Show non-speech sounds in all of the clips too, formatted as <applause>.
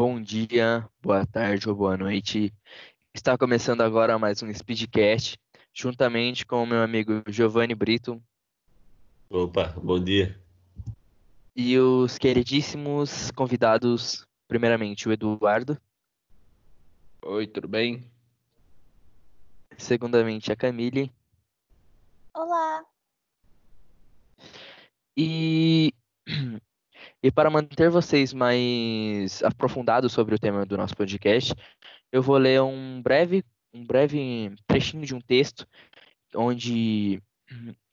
Bom dia, boa tarde ou boa noite. Está começando agora mais um Speedcast, juntamente com o meu amigo Giovanni Brito. Opa, bom dia. E os queridíssimos convidados, primeiramente o Eduardo. Oi, tudo bem? Segundamente a Camille. Olá. E E para manter vocês mais aprofundados sobre o tema do nosso podcast, eu vou ler um breve, um breve trechinho de um texto onde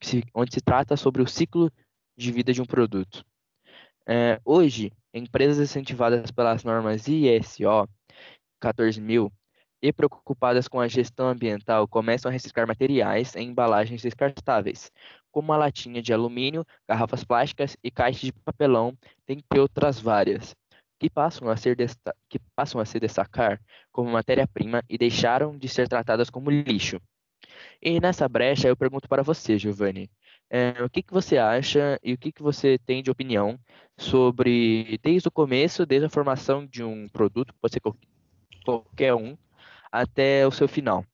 se, onde se trata sobre o ciclo de vida de um produto. É, hoje, empresas incentivadas pelas normas ISO 14000 e preocupadas com a gestão ambiental começam a reciclar materiais em embalagens descartáveis, como a latinha de alumínio, garrafas plásticas e caixas de papelão, dentre outras várias, que passam a, ser que passam a se destacar como matéria-prima e deixaram de ser tratadas como lixo. E nessa brecha eu pergunto para você, Giovanni, é, o que, que você acha e o que, que você tem de opinião sobre, desde o começo, desde a formação de um produto, pode ser qualquer um, até o seu final?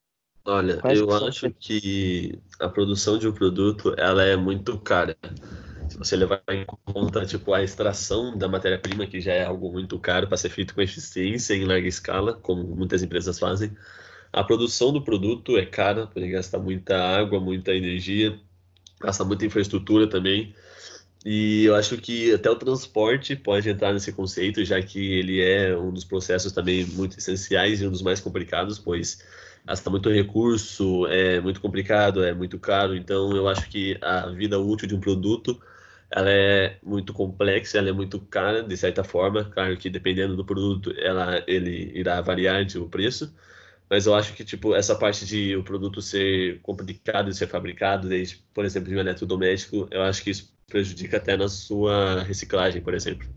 Olha, Quais eu que acho que a produção de um produto ela é muito cara. Se você levar em conta tipo a extração da matéria-prima, que já é algo muito caro para ser feito com eficiência em larga escala, como muitas empresas fazem, a produção do produto é cara, porque gasta muita água, muita energia, gasta muita infraestrutura também. E eu acho que até o transporte pode entrar nesse conceito, já que ele é um dos processos também muito essenciais e um dos mais complicados, pois gasta muito recurso, é muito complicado, é muito caro. Então, eu acho que a vida útil de um produto ela é muito complexa, ela é muito cara, de certa forma. Claro que dependendo do produto, ela, ele irá variar de o preço. Mas eu acho que, tipo, essa parte de o produto ser complicado de ser fabricado, desde, por exemplo, de um eletrodoméstico, eu acho que isso prejudica até na sua reciclagem, por exemplo.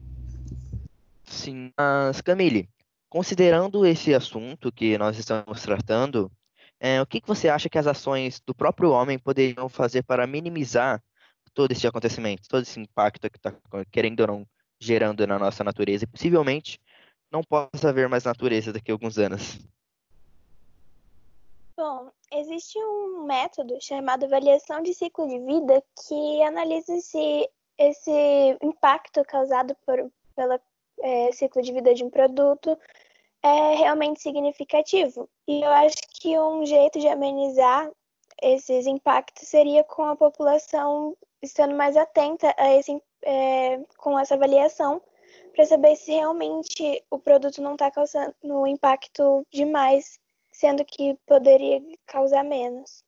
Sim, mas Camille, Considerando esse assunto que nós estamos tratando, é, o que, que você acha que as ações do próprio homem poderiam fazer para minimizar todo esse acontecimento, todo esse impacto que está, querendo ou não, gerando na nossa natureza e possivelmente não possa haver mais natureza daqui a alguns anos? Bom, existe um método chamado avaliação de ciclo de vida que analisa esse, esse impacto causado por, pela é, ciclo de vida de um produto é realmente significativo. E eu acho que um jeito de amenizar esses impactos seria com a população estando mais atenta a esse, é, com essa avaliação para saber se realmente o produto não está causando um impacto demais, sendo que poderia causar menos.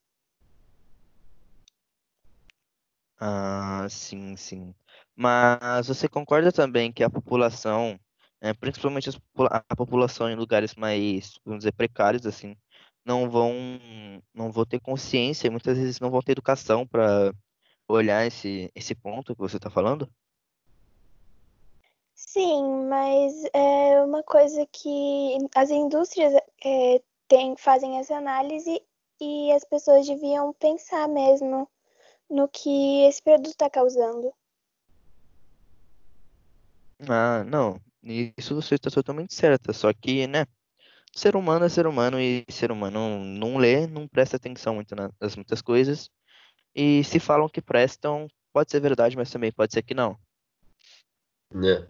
Ah, sim, sim. Mas você concorda também que a população, é, principalmente a população em lugares mais, vamos dizer, precários, assim, não vão, não vão ter consciência muitas vezes não vão ter educação para olhar esse, esse ponto que você está falando? Sim, mas é uma coisa que as indústrias é, tem, fazem essa análise e as pessoas deviam pensar mesmo no que esse produto está causando. Ah, não. Isso você está totalmente certa. Só que, né? Ser humano é ser humano e ser humano não lê, não presta atenção muito nas muitas coisas. E se falam que prestam, pode ser verdade, mas também pode ser que não. É.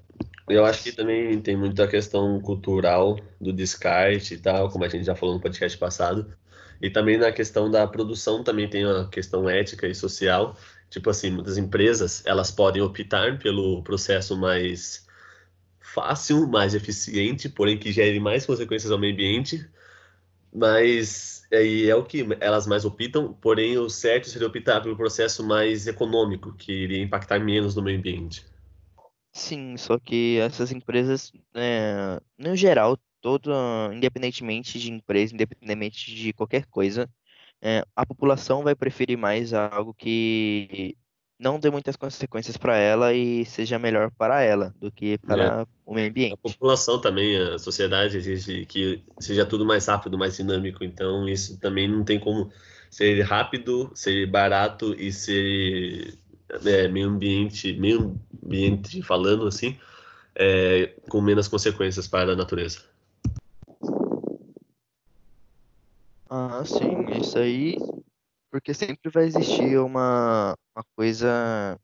Eu acho que também tem muita questão cultural do descarte e tal, como a gente já falou no podcast passado. E também na questão da produção também tem uma questão ética e social. Tipo assim, muitas empresas, elas podem optar pelo processo mais fácil, mais eficiente, porém que gere mais consequências ao meio ambiente. Mas aí é o que elas mais optam, porém o certo seria optar pelo processo mais econômico, que iria impactar menos no meio ambiente. Sim, só que essas empresas, é, no geral, todo, independentemente de empresa, independente de qualquer coisa, é, a população vai preferir mais algo que não dê muitas consequências para ela e seja melhor para ela do que para é. o meio ambiente. A população também, a sociedade exige que seja tudo mais rápido, mais dinâmico, então isso também não tem como ser rápido, ser barato e ser é, meio ambiente, meio ambiente falando assim, é, com menos consequências para a natureza. Ah, sim, isso aí, porque sempre vai existir uma, uma coisa,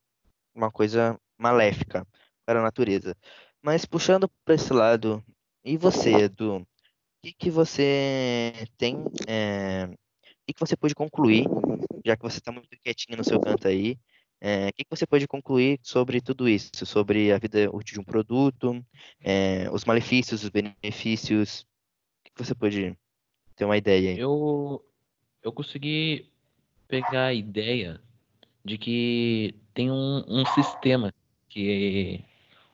uma coisa maléfica para a natureza. Mas puxando para esse lado, e você, Edu, o que, que você tem, é, o que, que você pode concluir, já que você está muito quietinho no seu canto aí, é, o que, que você pode concluir sobre tudo isso, sobre a vida útil de um produto, é, os malefícios, os benefícios, o que, que você pode ter uma ideia aí? Eu, eu consegui pegar a ideia de que tem um, um sistema que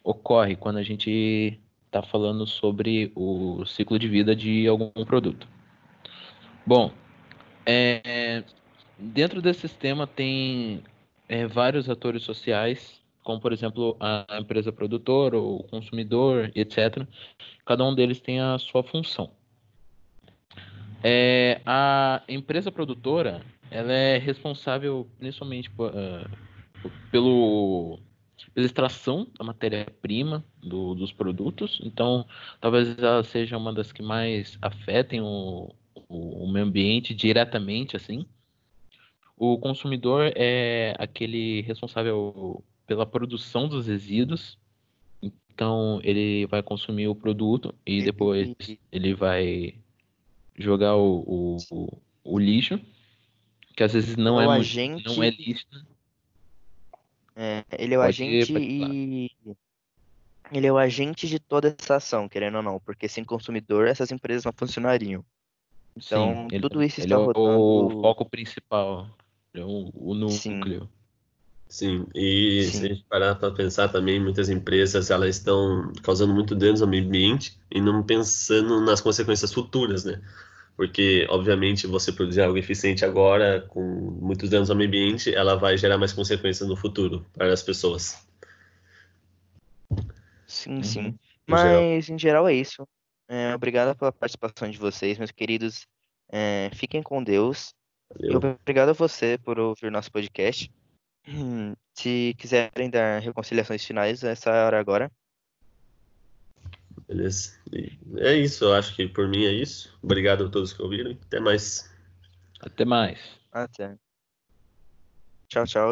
ocorre quando a gente está falando sobre o ciclo de vida de algum produto. Bom, é, dentro desse sistema tem é, vários atores sociais, como por exemplo a empresa produtora, o consumidor, etc. Cada um deles tem a sua função. É, a empresa produtora ela é responsável principalmente por, uh, pelo pela extração da matéria-prima do, dos produtos. Então, talvez ela seja uma das que mais afetem o, o, o meio ambiente diretamente, assim. O consumidor é aquele responsável pela produção dos resíduos. Então, ele vai consumir o produto e depois ele vai jogar o, o, o lixo, que às vezes não, é, agente... não é lixo, é, ele é o Pode agente e. Ele é o agente de toda essa ação, querendo ou não, porque sem consumidor essas empresas não funcionariam. Então, Sim, tudo isso está é rodando. O foco principal, é o, o núcleo. Sim. Sim, e Sim. se a gente parar para pensar também, muitas empresas elas estão causando muito dano ao meio ambiente e não pensando nas consequências futuras, né? Porque obviamente você produzir algo eficiente agora com muitos danos ao meio ambiente, ela vai gerar mais consequências no futuro para as pessoas. Sim, uhum. sim. Mas em geral é isso. É, obrigado pela participação de vocês, meus queridos. É, fiquem com Deus. Valeu. E obrigado a você por ouvir nosso podcast. <clears throat> Se quiserem dar reconciliações finais, essa é a hora agora. Beleza. E é isso, eu acho que por mim é isso. Obrigado a todos que ouviram. Até mais. Até mais. Até. Tchau, tchau.